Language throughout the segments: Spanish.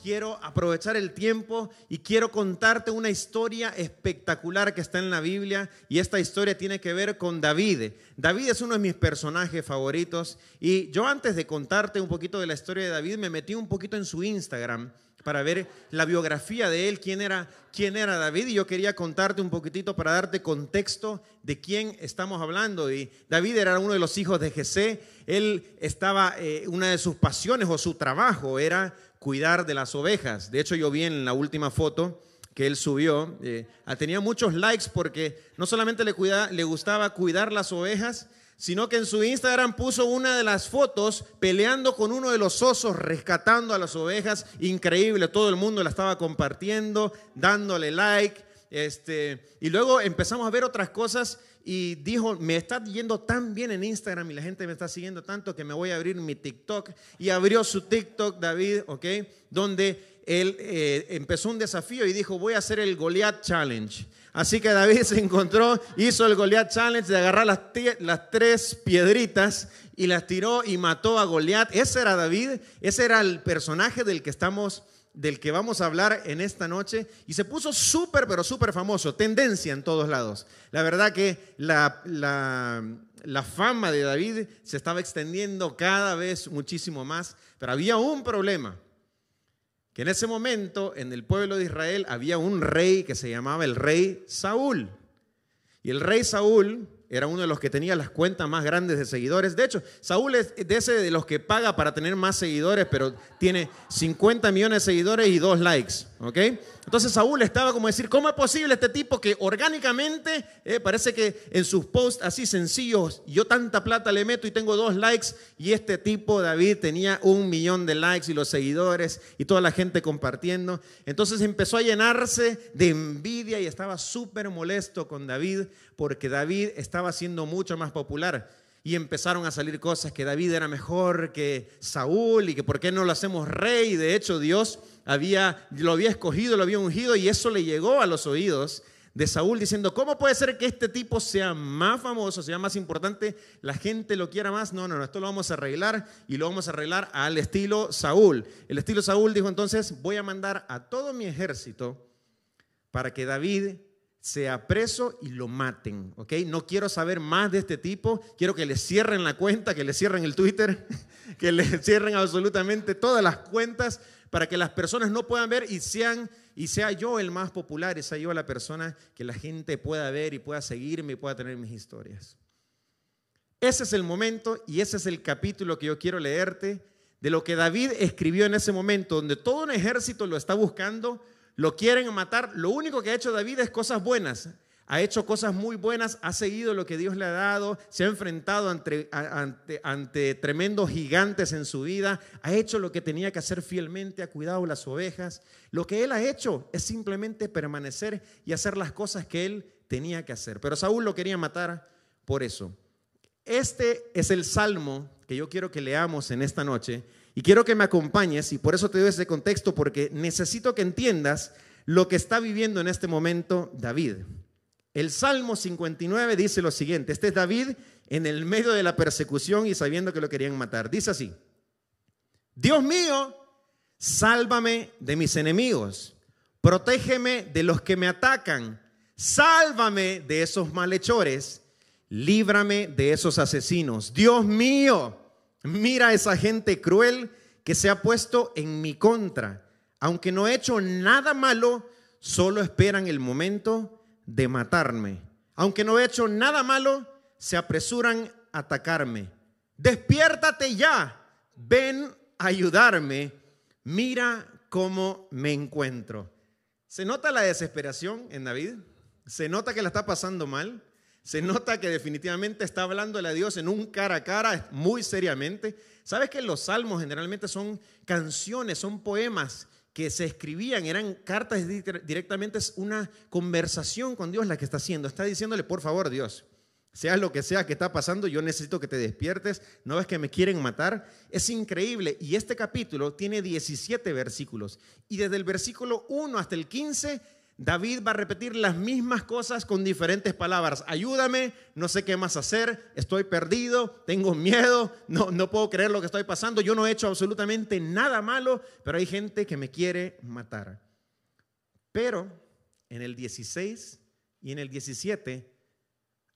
quiero aprovechar el tiempo y quiero contarte una historia espectacular que está en la Biblia y esta historia tiene que ver con David. David es uno de mis personajes favoritos y yo antes de contarte un poquito de la historia de David me metí un poquito en su Instagram para ver la biografía de él, quién era, quién era David y yo quería contarte un poquitito para darte contexto de quién estamos hablando. Y David era uno de los hijos de Jesé, él estaba, eh, una de sus pasiones o su trabajo era cuidar de las ovejas. De hecho, yo vi en la última foto que él subió, eh, tenía muchos likes porque no solamente le, le gustaba cuidar las ovejas, sino que en su Instagram puso una de las fotos peleando con uno de los osos, rescatando a las ovejas. Increíble, todo el mundo la estaba compartiendo, dándole like. Este, y luego empezamos a ver otras cosas y dijo, me está yendo tan bien en Instagram y la gente me está siguiendo tanto que me voy a abrir mi TikTok. Y abrió su TikTok, David, ¿ok? Donde él eh, empezó un desafío y dijo, voy a hacer el Goliath Challenge. Así que David se encontró, hizo el Goliath Challenge de agarrar las, las tres piedritas y las tiró y mató a Goliath. Ese era David, ese era el personaje del que estamos del que vamos a hablar en esta noche y se puso súper, pero súper famoso, tendencia en todos lados. La verdad que la, la, fama de David se estaba extendiendo cada vez muchísimo más, pero había un problema, que en ese momento en el pueblo de Israel había un rey que se llamaba el rey Saúl. Y el rey Saúl era uno de los que tenía las cuentas más grandes de seguidores. De hecho, Saúl es de ese de los que paga para tener más seguidores, pero tiene 50 millones de seguidores y dos likes. ¿Ok? Entonces Saúl estaba como decir, ¿cómo es posible este tipo que orgánicamente, eh, parece que en sus posts así sencillos, yo tanta plata le meto y tengo dos likes, y este tipo, David, tenía un millón de likes y los seguidores y toda la gente compartiendo. Entonces empezó a llenarse de envidia y estaba súper molesto con David porque David estaba siendo mucho más popular y empezaron a salir cosas que David era mejor que Saúl y que por qué no lo hacemos rey. De hecho, Dios había, lo había escogido, lo había ungido y eso le llegó a los oídos de Saúl diciendo, ¿cómo puede ser que este tipo sea más famoso, sea más importante, la gente lo quiera más? No, no, no, esto lo vamos a arreglar y lo vamos a arreglar al estilo Saúl. El estilo Saúl dijo entonces, voy a mandar a todo mi ejército para que David sea preso y lo maten, ¿ok? No quiero saber más de este tipo, quiero que le cierren la cuenta, que le cierren el Twitter, que le cierren absolutamente todas las cuentas para que las personas no puedan ver y sean y sea yo el más popular, y sea yo la persona que la gente pueda ver y pueda seguirme y pueda tener mis historias. Ese es el momento y ese es el capítulo que yo quiero leerte de lo que David escribió en ese momento, donde todo un ejército lo está buscando lo quieren matar. Lo único que ha hecho David es cosas buenas. Ha hecho cosas muy buenas, ha seguido lo que Dios le ha dado, se ha enfrentado ante, ante, tremendos gigantes en su vida, ha hecho lo que tenía que hacer fielmente, ha cuidado las ovejas. Lo que él ha hecho es simplemente permanecer y hacer las cosas que él tenía que hacer. Pero Saúl lo quería matar por eso. Este es el salmo que yo quiero que leamos en esta noche y quiero que me acompañes, y por eso te doy ese contexto, porque necesito que entiendas lo que está viviendo en este momento David. El Salmo 59 dice lo siguiente, este es David en el medio de la persecución y sabiendo que lo querían matar. Dice así, Dios mío, sálvame de mis enemigos, protégeme de los que me atacan, sálvame de esos malhechores, líbrame de esos asesinos. Dios mío, Mira a esa gente cruel que se ha puesto en mi contra. Aunque no he hecho nada malo, solo esperan el momento de matarme. Aunque no he hecho nada malo, se apresuran a atacarme. Despiértate ya, ven a ayudarme. Mira cómo me encuentro. ¿Se nota la desesperación en David? ¿Se nota que la está pasando mal? Se nota que definitivamente está hablando a Dios en un cara a cara, muy seriamente. ¿Sabes que los salmos generalmente son canciones, son poemas que se escribían, eran cartas directamente, es una conversación con Dios la que está haciendo. Está diciéndole, por favor, Dios, sea lo que sea que está pasando, yo necesito que te despiertes, no ves que me quieren matar. Es increíble. Y este capítulo tiene 17 versículos. Y desde el versículo 1 hasta el 15, David va a repetir las mismas cosas con diferentes palabras. Ayúdame, no sé qué más hacer, estoy perdido, tengo miedo, no, no puedo creer lo que estoy pasando, yo no he hecho absolutamente nada malo, pero hay gente que me quiere matar. Pero en el 16 y en el 17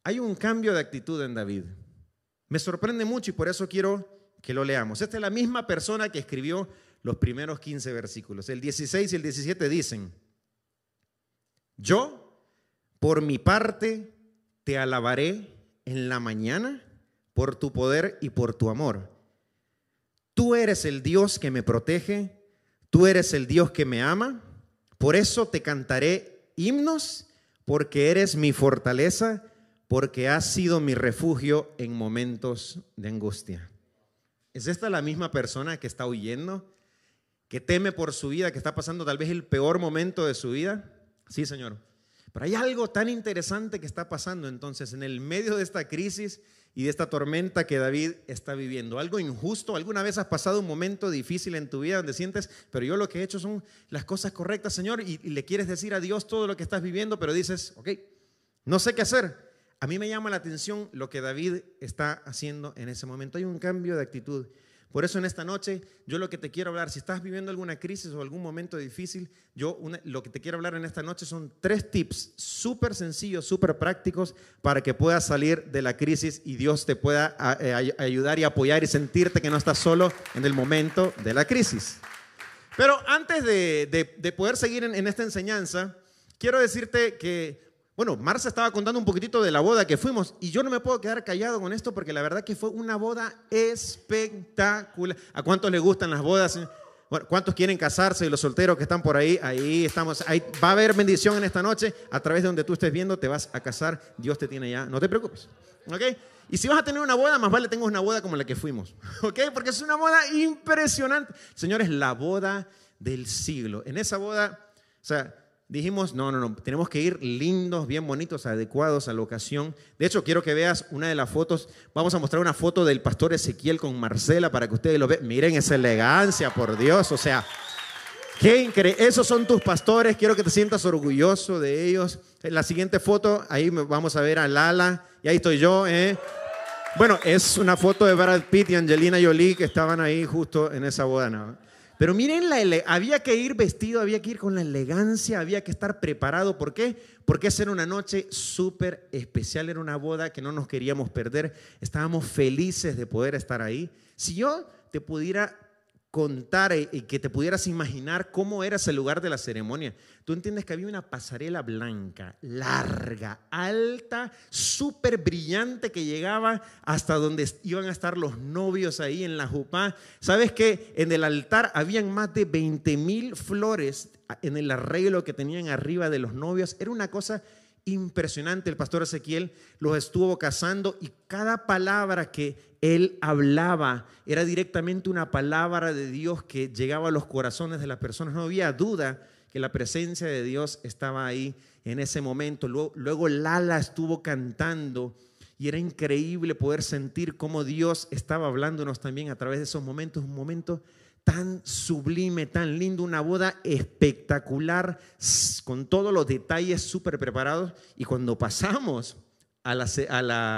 hay un cambio de actitud en David. Me sorprende mucho y por eso quiero que lo leamos. Esta es la misma persona que escribió los primeros 15 versículos. El 16 y el 17 dicen, yo, por mi parte, te alabaré en la mañana por tu poder y por tu amor. Tú eres el Dios que me protege, tú eres el Dios que me ama, por eso te cantaré himnos, porque eres mi fortaleza porque has sido mi refugio en momentos de angustia. ¿Es esta la misma persona que está huyendo? ¿Que teme por su vida? ¿Que está pasando tal vez el peor momento de su vida? Sí, Señor. Pero hay algo tan interesante que está pasando entonces en el medio de esta crisis y de esta tormenta que David está viviendo. Algo injusto. ¿Alguna vez has pasado un momento difícil en tu vida donde sientes, pero yo lo que he hecho son las cosas correctas, Señor, y, le quieres decir a Dios todo lo que estás viviendo, pero dices, ok, no sé qué hacer. A mí me llama la atención lo que David está haciendo en ese momento. Hay un cambio de actitud. Por eso en esta noche yo lo que te quiero hablar, si estás viviendo alguna crisis o algún momento difícil, yo lo que te quiero hablar en esta noche son tres tips súper sencillos, súper prácticos para que puedas salir de la crisis y Dios te pueda eh, ayudar y apoyar y sentirte que no estás solo en el momento de la crisis. Pero antes de, poder seguir en esta enseñanza, quiero decirte que bueno, Marcia estaba contando un poquitito de la boda que fuimos y yo no me puedo quedar callado con esto porque la verdad que fue una boda espectacular. ¿A cuántos les gustan las bodas? Bueno, ¿cuántos quieren casarse y los solteros que están por ahí? Ahí estamos. Ahí va a haber bendición en esta noche. A través de donde tú estés viendo, te vas a casar. Dios te tiene ya. No te preocupes. ¿Ok? Y si vas a tener una boda, más vale tengo una boda como la que fuimos. ¿Ok? Porque es una boda impresionante. Señores, la boda del siglo. En esa boda, o sea, dijimos, no, no, no, tenemos que ir lindos, bien bonitos, adecuados a la ocasión. De hecho, quiero que veas una de las fotos. Vamos a mostrar una foto del pastor Ezequiel con Marcela para que ustedes lo vean. Miren esa elegancia, por Dios. O sea, qué increíble. Esos son tus pastores. Quiero que te sientas orgulloso de ellos. En la siguiente foto, ahí vamos a ver a Lala. Y ahí estoy yo. ¿eh? Bueno, es una foto de Brad Pitt y Angelina Jolie que estaban ahí justo en esa boda. ¿no? Pero miren, había que ir vestido, había que ir con la elegancia, había que estar preparado. ¿Por qué? Porque esa era una noche súper especial, era una boda que no nos queríamos perder. Estábamos felices de poder estar ahí. Si yo te pudiera contar y que te pudieras imaginar cómo era ese lugar de la ceremonia. Tú entiendes que había una pasarela blanca, larga, alta, súper brillante que llegaba hasta donde iban a estar los novios ahí en la jupá. ¿Sabes que en el altar habían más de 20 mil flores en el arreglo que tenían arriba de los novios? Era una cosa impresionante. El pastor Ezequiel los estuvo casando y cada palabra que él hablaba era directamente una palabra de Dios que llegaba a los corazones de las personas. No había duda que la presencia de Dios estaba ahí en ese momento. Luego, luego Lala estuvo cantando y era increíble poder sentir cómo Dios estaba hablándonos también a través de esos momentos, un momento tan sublime, tan lindo, una boda espectacular, con todos los detalles súper preparados. Y cuando pasamos a la,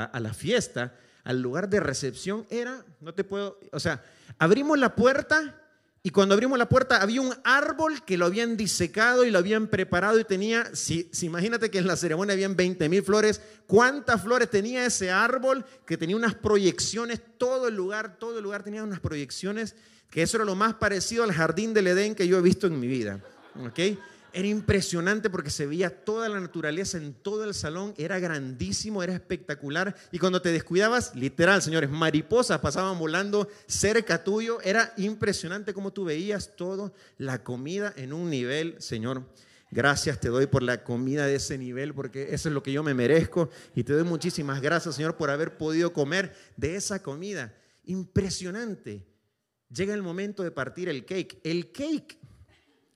a, la, fiesta, al lugar de recepción, era, no te puedo, o sea, abrimos la puerta y cuando abrimos la puerta había un árbol que lo habían disecado y lo habían preparado y tenía, si, si imagínate que en la ceremonia habían 20 mil flores, ¿cuántas flores tenía ese árbol que tenía unas proyecciones? Todo el lugar, todo el lugar tenía unas proyecciones que eso era lo más parecido al jardín del Edén que yo he visto en mi vida. ¿ok? Era impresionante porque se veía toda la naturaleza en todo el salón, era grandísimo, era espectacular. Y cuando te descuidabas, literal, señores, mariposas pasaban volando cerca tuyo. Era impresionante como tú veías todo, la comida en un nivel, Señor. Gracias te doy por la comida de ese nivel, porque eso es lo que yo me merezco. Y te doy muchísimas gracias, Señor, por haber podido comer de esa comida. Impresionante llega el momento de partir el cake. El cake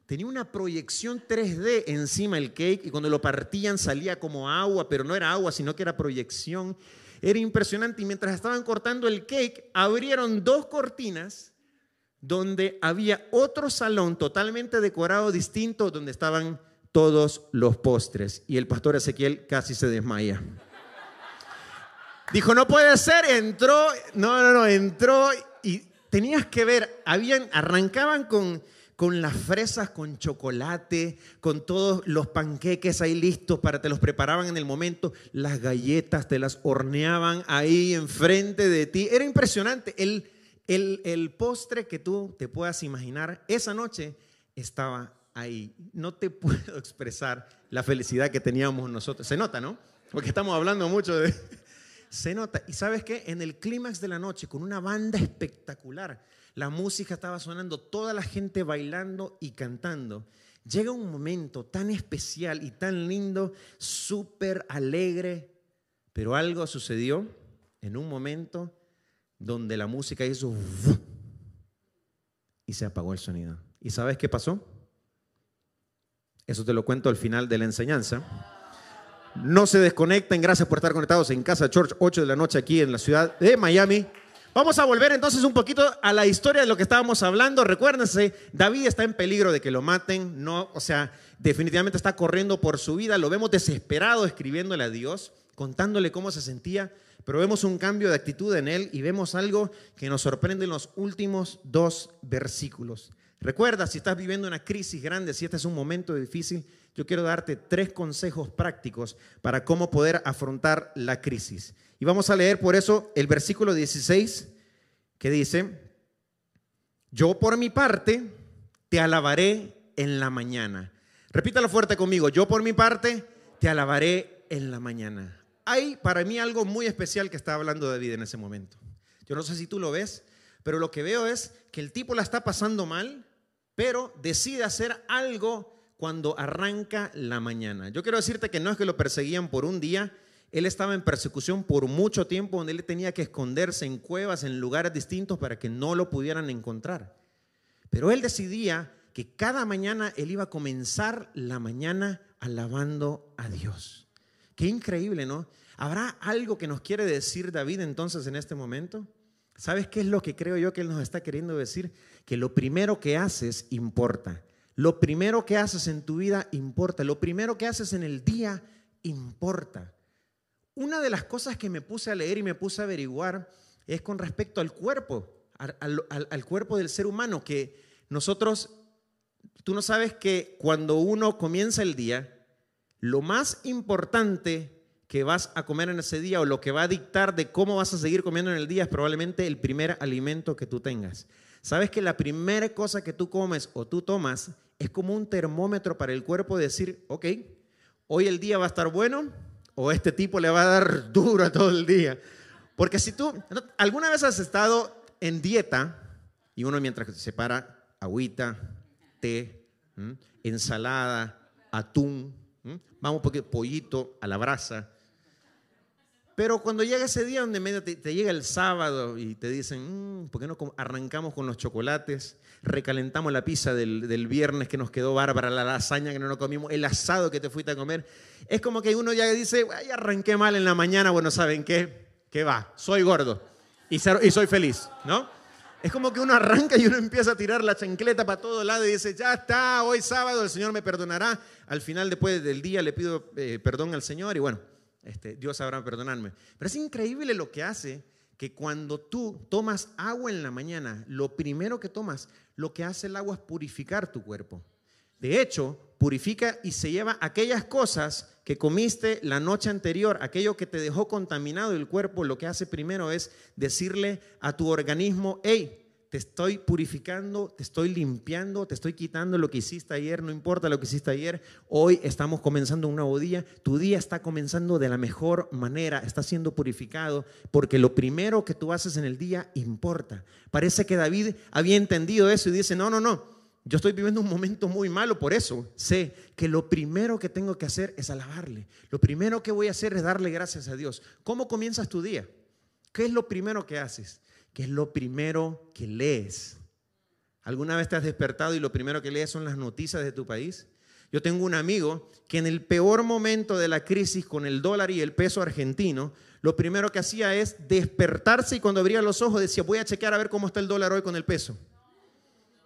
tenía una proyección 3D encima del cake y cuando lo partían salía como agua, pero no era agua, sino que era proyección. Era impresionante y mientras estaban cortando el cake, abrieron dos cortinas donde había otro salón totalmente decorado distinto donde estaban todos los postres y el pastor Ezequiel casi se desmaya. Dijo, no puede ser, entró, no, no, no, entró y tenías que ver, habían, arrancaban con, con las fresas, con chocolate, con todos los panqueques ahí listos para te los preparaban en el momento, las galletas te las horneaban ahí enfrente de ti. Era impresionante. El, el, el postre que tú te puedas imaginar, esa noche estaba ahí. No te puedo expresar la felicidad que teníamos nosotros. Se nota, ¿no? Porque estamos hablando mucho de... Se nota. Y sabes qué? En el clímax de la noche, con una banda espectacular, la música estaba sonando, toda la gente bailando y cantando. Llega un momento tan especial y tan lindo, súper alegre, pero algo sucedió en un momento donde la música hizo y se apagó el sonido. ¿Y sabes qué pasó? Eso te lo cuento al final de la enseñanza. No se desconecten. Gracias por estar conectados en Casa Church, 8 de la noche aquí en la ciudad de Miami. Vamos a volver entonces un poquito a la historia de lo que estábamos hablando. Recuérdense, David está en peligro de que lo maten. No, o sea, definitivamente está corriendo por su vida. Lo vemos desesperado escribiéndole a Dios, contándole cómo se sentía. Pero vemos un cambio de actitud en él y vemos algo que nos sorprende en los últimos dos versículos. Recuerda, si estás viviendo una crisis grande, si este es un momento difícil, yo quiero darte tres consejos prácticos para cómo poder afrontar la crisis. Y vamos a leer por eso el versículo 16 que dice, yo por mi parte te alabaré en la mañana. Repítalo fuerte conmigo, yo por mi parte te alabaré en la mañana. Hay para mí algo muy especial que está hablando David en ese momento. Yo no sé si tú lo ves, pero lo que veo es que el tipo la está pasando mal, pero decide hacer algo cuando arranca la mañana. Yo quiero decirte que no es que lo perseguían por un día, él estaba en persecución por mucho tiempo donde él tenía que esconderse en cuevas, en lugares distintos para que no lo pudieran encontrar. Pero él decidía que cada mañana él iba a comenzar la mañana alabando a Dios. Qué increíble, ¿no? ¿Habrá algo que nos quiere decir David entonces en este momento? ¿Sabes qué es lo que creo yo que él nos está queriendo decir? Que lo primero que haces importa. Lo primero que haces en tu vida importa. Lo primero que haces en el día importa. Una de las cosas que me puse a leer y me puse a averiguar es con respecto al cuerpo, al, cuerpo del ser humano, que nosotros, tú no sabes que cuando uno comienza el día, lo más importante que vas a comer en ese día o lo que va a dictar de cómo vas a seguir comiendo en el día es probablemente el primer alimento que tú tengas. Sabes que la primera cosa que tú comes o tú tomas es como un termómetro para el cuerpo decir, ok, hoy el día va a estar bueno o este tipo le va a dar duro todo el día. Porque si tú, alguna vez has estado en dieta y uno mientras se separa agüita, té, ensalada, atún, vamos poquito, pollito a la brasa, pero cuando llega ese día donde te, llega el sábado y te dicen, mm, ¿por qué no arrancamos con los chocolates? Recalentamos la pizza del, viernes que nos quedó bárbara, la lasaña que no nos comimos, el asado que te fuiste a comer. Es como que uno ya dice, ay, arranqué mal en la mañana, bueno, ¿saben qué? ¿Qué va? Soy gordo y, y soy feliz, ¿no? Es como que uno arranca y uno empieza a tirar la chancleta para todo lado y dice, ya está, hoy sábado el Señor me perdonará. Al final, después del día, le pido eh, perdón al Señor y bueno, este, Dios sabrá perdonarme. Pero es increíble lo que hace que cuando tú tomas agua en la mañana, lo primero que tomas, lo que hace el agua es purificar tu cuerpo. De hecho, purifica y se lleva aquellas cosas que comiste la noche anterior, aquello que te dejó contaminado el cuerpo, lo que hace primero es decirle a tu organismo, hey, te estoy purificando, te estoy limpiando, te estoy quitando lo que hiciste ayer, no importa lo que hiciste ayer, hoy estamos comenzando un nuevo día, tu día está comenzando de la mejor manera, está siendo purificado, porque lo primero que tú haces en el día importa. Parece que David había entendido eso y dice, no, no, no, yo estoy viviendo un momento muy malo, por eso sé que lo primero que tengo que hacer es alabarle, lo primero que voy a hacer es darle gracias a Dios. ¿Cómo comienzas tu día? ¿Qué es lo primero que haces? ¿Qué es lo primero que lees? ¿Alguna vez te has despertado y lo primero que lees son las noticias de tu país? Yo tengo un amigo que en el peor momento de la crisis con el dólar y el peso argentino, lo primero que hacía es despertarse y cuando abría los ojos decía, voy a chequear a ver cómo está el dólar hoy con el peso.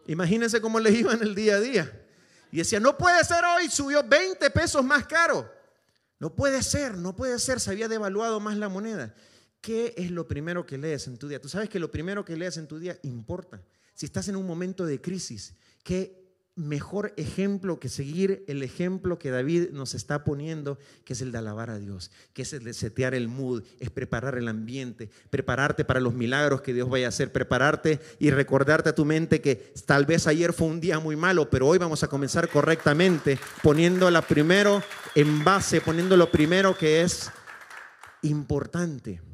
Imagínense cómo le iba en el día a día. Y decía, no puede ser hoy, subió 20 pesos más caro. No puede ser, no puede ser, se había devaluado más la moneda. ¿Qué es lo primero que lees en tu día? Tú sabes que lo primero que lees en tu día importa. Si estás en un momento de crisis, ¿qué mejor ejemplo que seguir el ejemplo que David nos está poniendo, que es el de alabar a Dios, que es el de setear el mood, es preparar el ambiente, prepararte para los milagros que Dios vaya a hacer, prepararte y recordarte a tu mente que tal vez ayer fue un día muy malo, pero hoy vamos a comenzar correctamente, poniéndola primero en base, poniendo lo primero que es importante.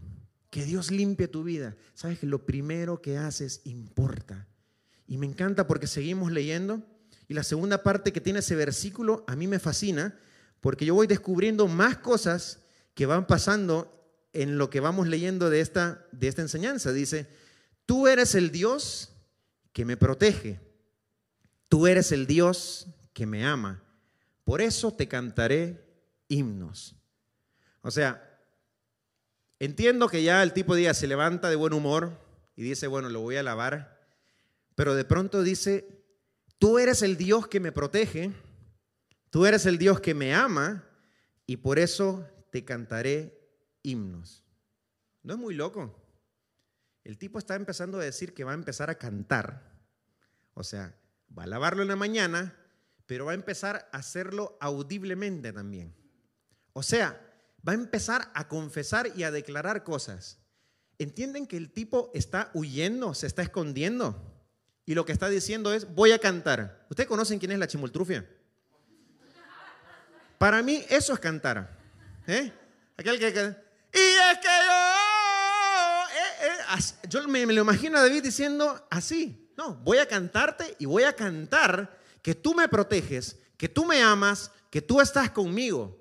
Que Dios limpie tu vida. Sabes que lo primero que haces importa. Y me encanta porque seguimos leyendo y la segunda parte que tiene ese versículo a mí me fascina porque yo voy descubriendo más cosas que van pasando en lo que vamos leyendo de esta, de esta enseñanza. Dice, tú eres el Dios que me protege, tú eres el Dios que me ama, por eso te cantaré himnos. O sea, entiendo que ya el tipo día se levanta de buen humor y dice, bueno, lo voy a alabar, pero de pronto dice, Tú eres el Dios que me protege, tú eres el Dios que me ama y por eso te cantaré himnos. ¿No es muy loco? El tipo está empezando a decir que va a empezar a cantar. O sea, va a alabarlo en la mañana, pero va a empezar a hacerlo audiblemente también. O sea, va a empezar a confesar y a declarar cosas. ¿Entienden que el tipo está huyendo, se está escondiendo? y lo que está diciendo es, voy a cantar. ¿Ustedes conocen quién es la chimoltrufia? Para mí eso es cantar. ¿eh? Aquel que... Y es que yo... Eh, eh, yo me, me lo imagino a David diciendo así. No, voy a cantarte y voy a cantar que tú me proteges, que tú me amas, que tú estás conmigo.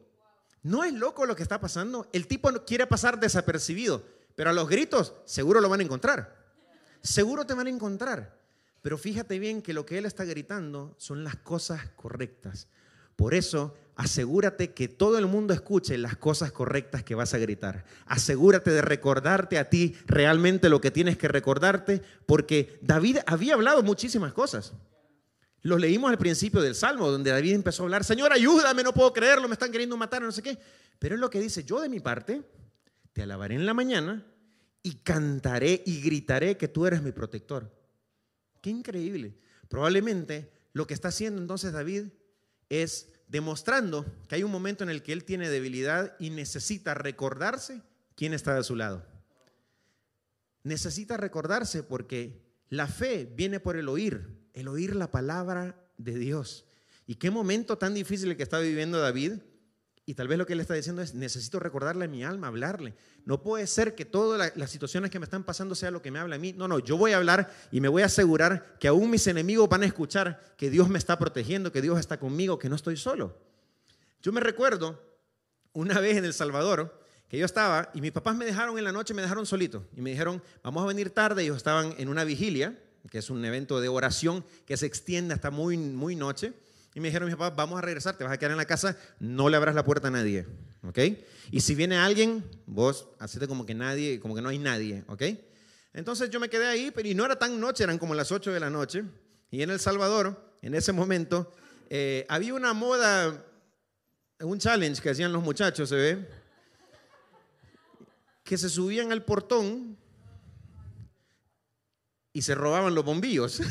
¿No es loco lo que está pasando? El tipo quiere pasar desapercibido, pero a los gritos seguro lo van a encontrar. Seguro te van a encontrar. Pero fíjate bien que lo que él está gritando son las cosas correctas. Por eso, asegúrate que todo el mundo escuche las cosas correctas que vas a gritar. Asegúrate de recordarte a ti realmente lo que tienes que recordarte, porque David había hablado muchísimas cosas. Lo leímos al principio del Salmo, donde David empezó a hablar, Señor, ayúdame, no puedo creerlo, me están queriendo matar, no sé qué. Pero es lo que dice, yo de mi parte, te alabaré en la mañana y cantaré y gritaré que tú eres mi protector. Qué increíble. Probablemente lo que está haciendo entonces David es demostrando que hay un momento en el que él tiene debilidad y necesita recordarse quién está de su lado. Necesita recordarse porque la fe viene por el oír, el oír la palabra de Dios. Y qué momento tan difícil el que está viviendo David y tal vez lo que él está diciendo es, necesito recordarle a mi alma, hablarle. No puede ser que todas las situaciones que me están pasando sea lo que me habla a mí. No, no, yo voy a hablar y me voy a asegurar que aún mis enemigos van a escuchar que Dios me está protegiendo, que Dios está conmigo, que no estoy solo. Yo me recuerdo una vez en El Salvador que yo estaba y mis papás me dejaron en la noche, me dejaron solito y me dijeron, vamos a venir tarde. Ellos estaban en una vigilia, que es un evento de oración que se extiende hasta muy, muy noche. Y me dijeron mis papás, vamos a regresar, te vas a quedar en la casa, no le abras la puerta a nadie, ¿ok? Y si viene alguien, vos hacete como que nadie, como que no hay nadie, ¿ok? Entonces yo me quedé ahí, pero y no era tan noche, eran como las 8 de la noche. Y en El Salvador, en ese momento, eh, había una moda, un challenge que hacían los muchachos, ¿se ve? Que se subían al portón y se robaban los bombillos.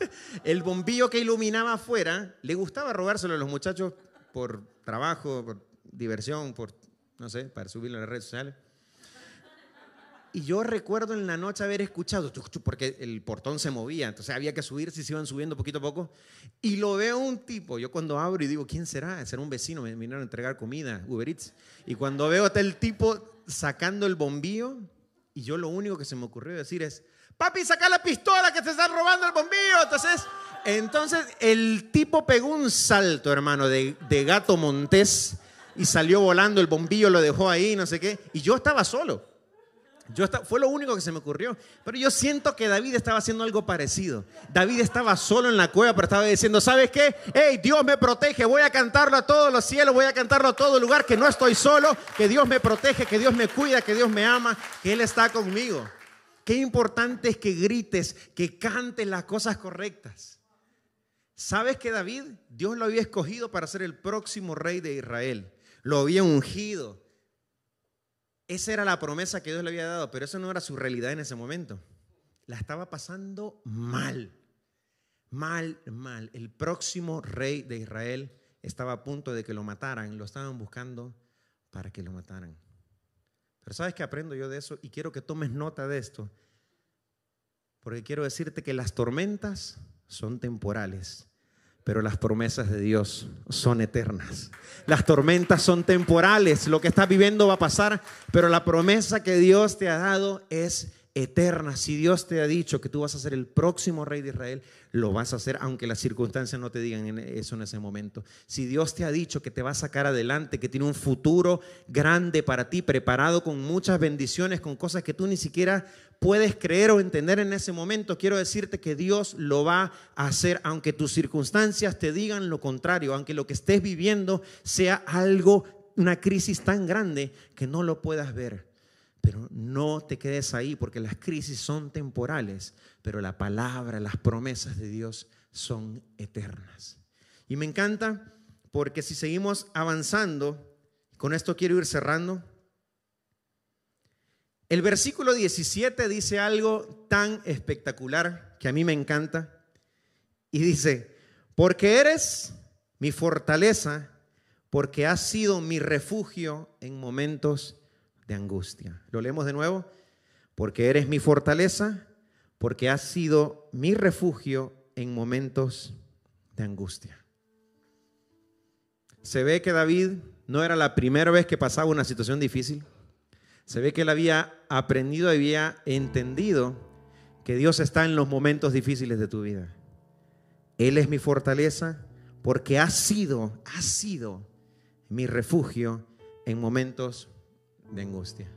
el bombillo que iluminaba afuera, le gustaba robárselo a los muchachos por trabajo, por diversión, por, no sé, para subirlo a las redes sociales. Y yo recuerdo en la noche haber escuchado, porque el portón se movía, entonces había que subir, si se iban subiendo poquito a poco. Y lo veo un tipo, yo cuando abro y digo, ¿quién será? Será un vecino, me vinieron a entregar comida, Uber Eats. Y cuando veo hasta el tipo sacando el bombillo, y yo lo único que se me ocurrió decir es, papi, saca la pistola que te están robando el bombillo. Entonces, entonces el tipo pegó un salto, hermano, de, gato montés y salió volando, el bombillo lo dejó ahí, no sé qué. Y yo estaba solo. Yo fue lo único que se me ocurrió. Pero yo siento que David estaba haciendo algo parecido. David estaba solo en la cueva, pero estaba diciendo, ¿sabes qué? Hey, Dios me protege, voy a cantarlo a todos los cielos, voy a cantarlo a todo lugar, que no estoy solo, que Dios me protege, que Dios me cuida, que Dios me ama, que Él está conmigo. Qué importante es que grites, que cantes las cosas correctas. ¿Sabes que David, Dios lo había escogido para ser el próximo rey de Israel? Lo había ungido esa era la promesa que Dios le había dado, pero eso no era su realidad en ese momento. La estaba pasando mal, mal, mal. El próximo rey de Israel estaba a punto de que lo mataran, lo estaban buscando para que lo mataran. Pero ¿sabes qué aprendo yo de eso? Y quiero que tomes nota de esto, porque quiero decirte que las tormentas son temporales pero las promesas de Dios son eternas. Las tormentas son temporales, lo que estás viviendo va a pasar, pero la promesa que Dios te ha dado es eterna. Si Dios te ha dicho que tú vas a ser el próximo rey de Israel, lo vas a hacer aunque las circunstancias no te digan eso en ese momento. Si Dios te ha dicho que te va a sacar adelante, que tiene un futuro grande para ti, preparado con muchas bendiciones, con cosas que tú ni siquiera puedes creer o entender en ese momento, quiero decirte que Dios lo va a hacer aunque tus circunstancias te digan lo contrario, aunque lo que estés viviendo sea algo, una crisis tan grande que no lo puedas ver. Pero no te quedes ahí porque las crisis son temporales, pero la palabra, las promesas de Dios son eternas. Y me encanta porque si seguimos avanzando, con esto quiero ir cerrando. El versículo 17 dice algo tan espectacular que a mí me encanta. Y dice, porque eres mi fortaleza, porque has sido mi refugio en momentos de angustia. Lo leemos de nuevo. Porque eres mi fortaleza, porque has sido mi refugio en momentos de angustia. Se ve que David no era la primera vez que pasaba una situación difícil. Se ve que él había aprendido, había entendido que Dios está en los momentos difíciles de tu vida. Él es mi fortaleza porque ha sido, ha sido mi refugio en momentos de angustia.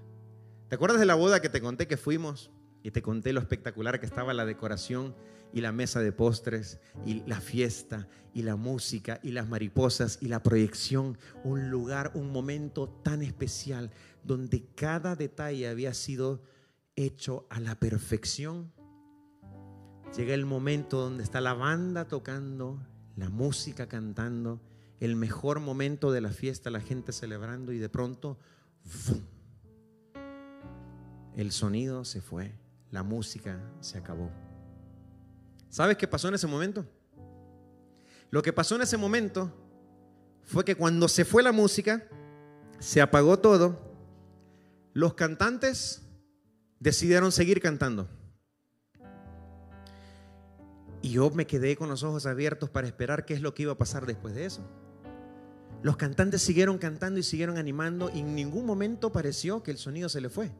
¿Te acuerdas de la boda que te conté que fuimos? Y te conté lo espectacular que estaba la decoración y la mesa de postres y la fiesta y la música y las mariposas y la proyección. Un lugar, un momento tan especial donde cada detalle había sido hecho a la perfección. Llega el momento donde está la banda tocando, la música cantando, el mejor momento de la fiesta, la gente celebrando y de pronto el sonido se fue, la música se acabó. ¿Sabes qué pasó en ese momento? Lo que pasó en ese momento fue que cuando se fue la música, se apagó todo, los cantantes decidieron seguir cantando. Y yo me quedé con los ojos abiertos para esperar qué es lo que iba a pasar después de eso. Los cantantes siguieron cantando y siguieron animando y en ningún momento pareció que el sonido se le fue.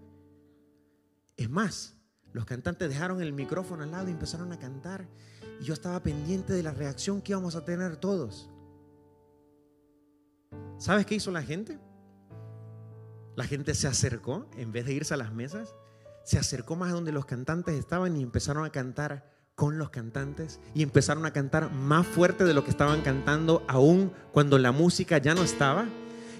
Es más, los cantantes dejaron el micrófono al lado y empezaron a cantar y yo estaba pendiente de la reacción que íbamos a tener todos. ¿Sabes qué hizo la gente? La gente se acercó, en vez de irse a las mesas, se acercó más a donde los cantantes estaban y empezaron a cantar con los cantantes y empezaron a cantar más fuerte de lo que estaban cantando aún cuando la música ya no estaba.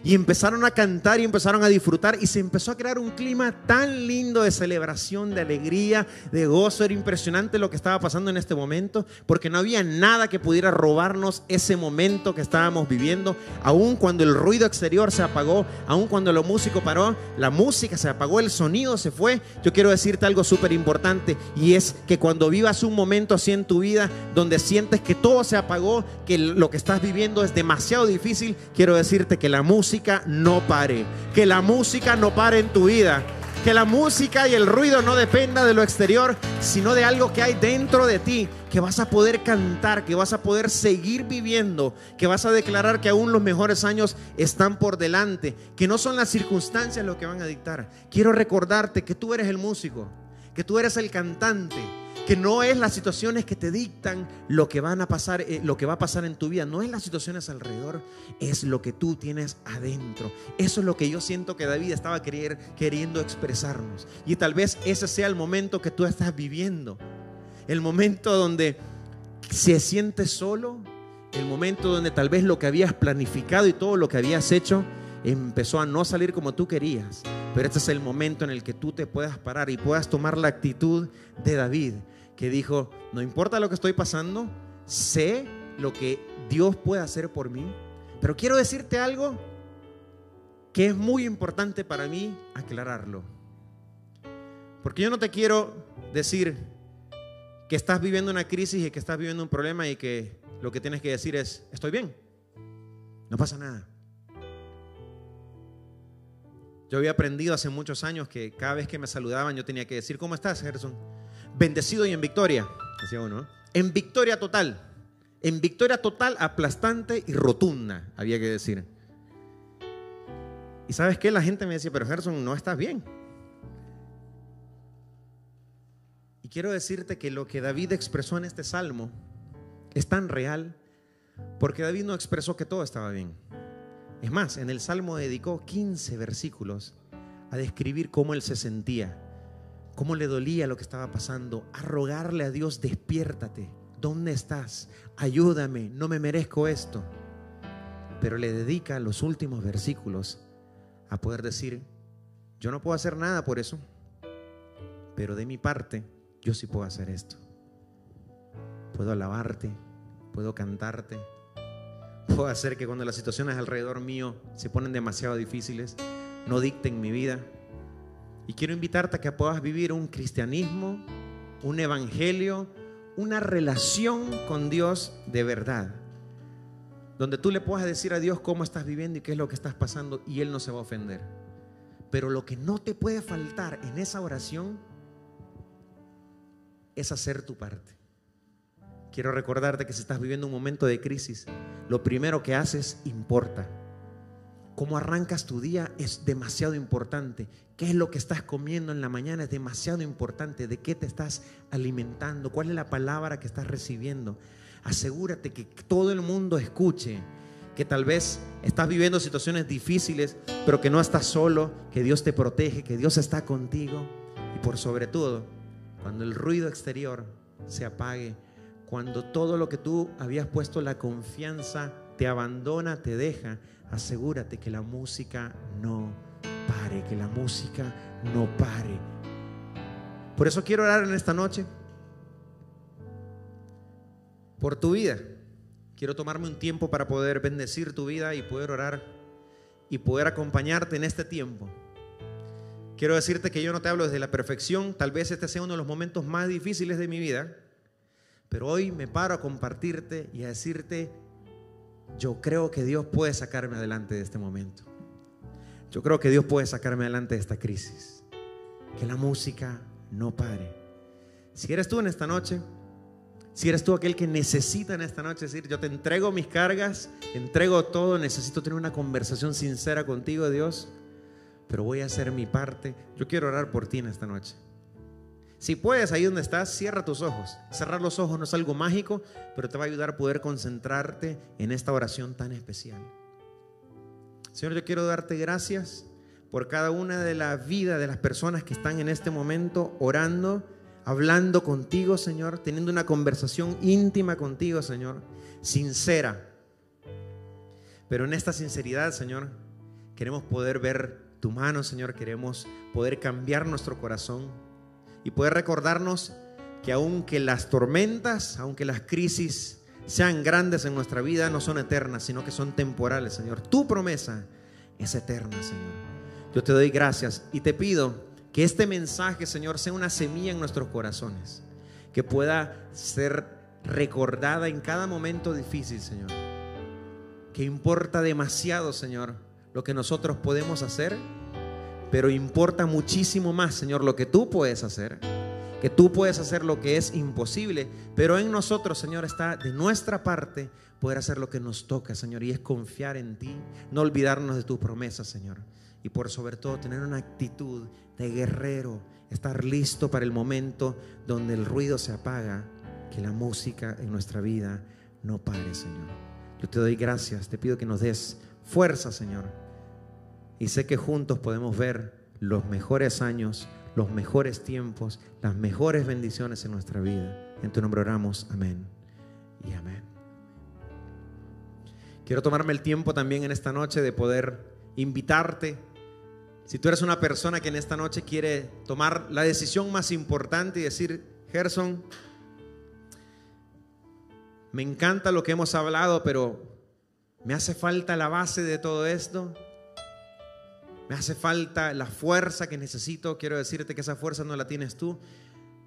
Y empezaron a cantar y empezaron a disfrutar y se empezó a crear un clima tan lindo de celebración, de alegría, de gozo. Era impresionante lo que estaba pasando en este momento porque no había nada que pudiera robarnos ese momento que estábamos viviendo. Aun cuando el ruido exterior se apagó, aun cuando lo músico paró, la música se apagó, el sonido se fue. Yo quiero decirte algo súper importante y es que cuando vivas un momento así en tu vida donde sientes que todo se apagó, que lo que estás viviendo es demasiado difícil, quiero decirte que la música no pare. Que la música no pare en tu vida. Que la música y el ruido no dependa de lo exterior, sino de algo que hay dentro de ti, que vas a poder cantar, que vas a poder seguir viviendo, que vas a declarar que aún los mejores años están por delante, que no son las circunstancias lo que van a dictar. Quiero recordarte que tú eres el músico, que tú eres el cantante, que no es las situaciones que te dictan lo que van a pasar, eh, lo que va a pasar en tu vida, no es las situaciones alrededor, es lo que tú tienes adentro. Eso es lo que yo siento que David estaba queriendo expresarnos. Y tal vez ese sea el momento que tú estás viviendo. El momento donde se siente solo, el momento donde tal vez lo que habías planificado y todo lo que habías hecho empezó a no salir como tú querías. Pero este es el momento en el que tú te puedas parar y puedas tomar la actitud de David que dijo, no importa lo que estoy pasando, sé lo que Dios puede hacer por mí, pero quiero decirte algo que es muy importante para mí aclararlo. Porque yo no te quiero decir que estás viviendo una crisis y que estás viviendo un problema y que lo que tienes que decir es, estoy bien, no pasa nada. Yo había aprendido hace muchos años que cada vez que me saludaban yo tenía que decir, ¿cómo estás, Gerson? Bendecido y en victoria, decía uno, en victoria total, en victoria total, aplastante y rotunda, había que decir. Y sabes qué, la gente me decía, pero Gerson, no estás bien. Y quiero decirte que lo que David expresó en este salmo es tan real porque David no expresó que todo estaba bien. Es más, en el salmo dedicó 15 versículos a describir cómo él se sentía cómo le dolía lo que estaba pasando, a rogarle a Dios, despiértate, ¿dónde estás? Ayúdame, no me merezco esto. Pero le dedica los últimos versículos a poder decir, yo no puedo hacer nada por eso, pero de mi parte yo sí puedo hacer esto. Puedo alabarte, puedo cantarte, puedo hacer que cuando las situaciones alrededor mío se ponen demasiado difíciles, no dicten mi vida, y quiero invitarte a que puedas vivir un cristianismo, un evangelio, una relación con Dios de verdad. Donde tú le puedas decir a Dios cómo estás viviendo y qué es lo que estás pasando y Él no se va a ofender. Pero lo que no te puede faltar en esa oración es hacer tu parte. Quiero recordarte que si estás viviendo un momento de crisis, lo primero que haces importa. Cómo arrancas tu día es demasiado importante. ¿Qué es lo que estás comiendo en la mañana? Es demasiado importante. ¿De qué te estás alimentando? ¿Cuál es la palabra que estás recibiendo? Asegúrate que todo el mundo escuche que tal vez estás viviendo situaciones difíciles, pero que no estás solo, que Dios te protege, que Dios está contigo. Y por sobre todo, cuando el ruido exterior se apague, cuando todo lo que tú habías puesto la confianza te abandona, te deja, asegúrate que la música no pare, que la música no pare. Por eso quiero orar en esta noche por tu vida. Quiero tomarme un tiempo para poder bendecir tu vida y poder orar y poder acompañarte en este tiempo. Quiero decirte que yo no te hablo desde la perfección, tal vez este sea uno de los momentos más difíciles de mi vida, pero hoy me paro a compartirte y a decirte, yo creo que Dios puede sacarme adelante de este momento. Yo creo que Dios puede sacarme adelante de esta crisis. Que la música no pare. Si eres tú en esta noche, si eres tú aquel que necesita en esta noche decir, yo te entrego mis cargas, entrego todo, necesito tener una conversación sincera contigo, Dios, pero voy a hacer mi parte. Yo quiero orar por ti en esta noche. Si puedes, ahí donde estás, cierra tus ojos. Cerrar los ojos no es algo mágico, pero te va a ayudar a poder concentrarte en esta oración tan especial. Señor, yo quiero darte gracias por cada una de la vida de las personas que están en este momento orando, hablando contigo, Señor, teniendo una conversación íntima contigo, Señor, sincera. Pero en esta sinceridad, Señor, queremos poder ver tu mano, Señor, queremos poder cambiar nuestro corazón y poder recordarnos que aunque las tormentas, aunque las crisis, sean grandes en nuestra vida no son eternas, sino que son temporales, Señor. Tu promesa es eterna, Señor. Yo te doy gracias y te pido que este mensaje, Señor, sea una semilla en nuestros corazones, que pueda ser recordada en cada momento difícil, Señor. Que importa demasiado, Señor, lo que nosotros podemos hacer, pero importa muchísimo más, Señor, lo que tú puedes hacer que tú puedes hacer lo que es imposible, pero en nosotros, Señor, está de nuestra parte poder hacer lo que nos toca, Señor, y es confiar en ti, no olvidarnos de tus promesas, Señor, y por sobre todo tener una actitud de guerrero estar listo para el momento donde el ruido se apaga, que la música en nuestra vida no pare, Señor. Yo te doy gracias, te pido que nos des fuerza, Señor. Y sé que juntos podemos ver los mejores años, los mejores tiempos, las mejores bendiciones en nuestra vida. En tu nombre oramos, amén y amén. Quiero tomarme el tiempo también en esta noche de poder invitarte. Si tú eres una persona que en esta noche quiere tomar la decisión más importante y decir, Gerson, me encanta lo que hemos hablado, pero me hace falta la base de todo esto. Me hace falta la fuerza que necesito. Quiero decirte que esa fuerza no la tienes tú.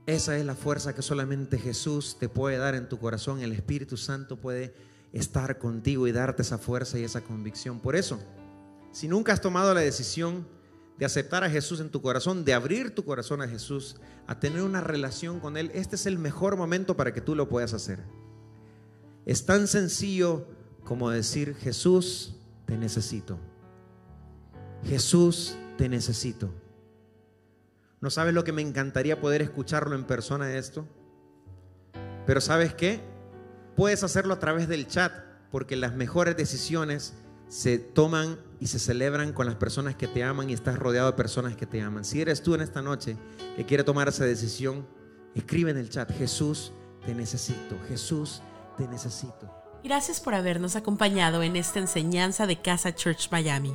Esa es la fuerza que solamente Jesús te puede dar en tu corazón. El Espíritu Santo puede estar contigo y darte esa fuerza y esa convicción. Por eso, si nunca has tomado la decisión de aceptar a Jesús en tu corazón, de abrir tu corazón a Jesús, a tener una relación con Él, este es el mejor momento para que tú lo puedas hacer. Es tan sencillo como decir, Jesús, te necesito. Jesús, te necesito. ¿No sabes lo que me encantaría poder escucharlo en persona esto? Pero ¿sabes qué? Puedes hacerlo a través del chat, porque las mejores decisiones se toman y se celebran con las personas que te aman y estás rodeado de personas que te aman. Si eres tú en esta noche que quiere tomar esa decisión, escribe en el chat, Jesús, te necesito, Jesús, te necesito. Gracias por habernos acompañado en esta enseñanza de Casa Church Miami.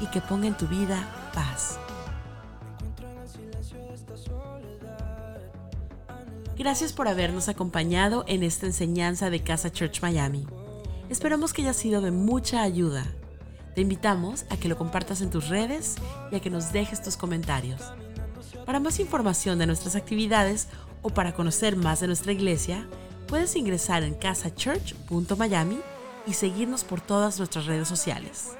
y que ponga en tu vida paz. Gracias por habernos acompañado en esta enseñanza de Casa Church Miami. Esperamos que haya sido de mucha ayuda. Te invitamos a que lo compartas en tus redes y a que nos dejes tus comentarios. Para más información de nuestras actividades o para conocer más de nuestra iglesia, puedes ingresar en casachurch.miami y seguirnos por todas nuestras redes sociales.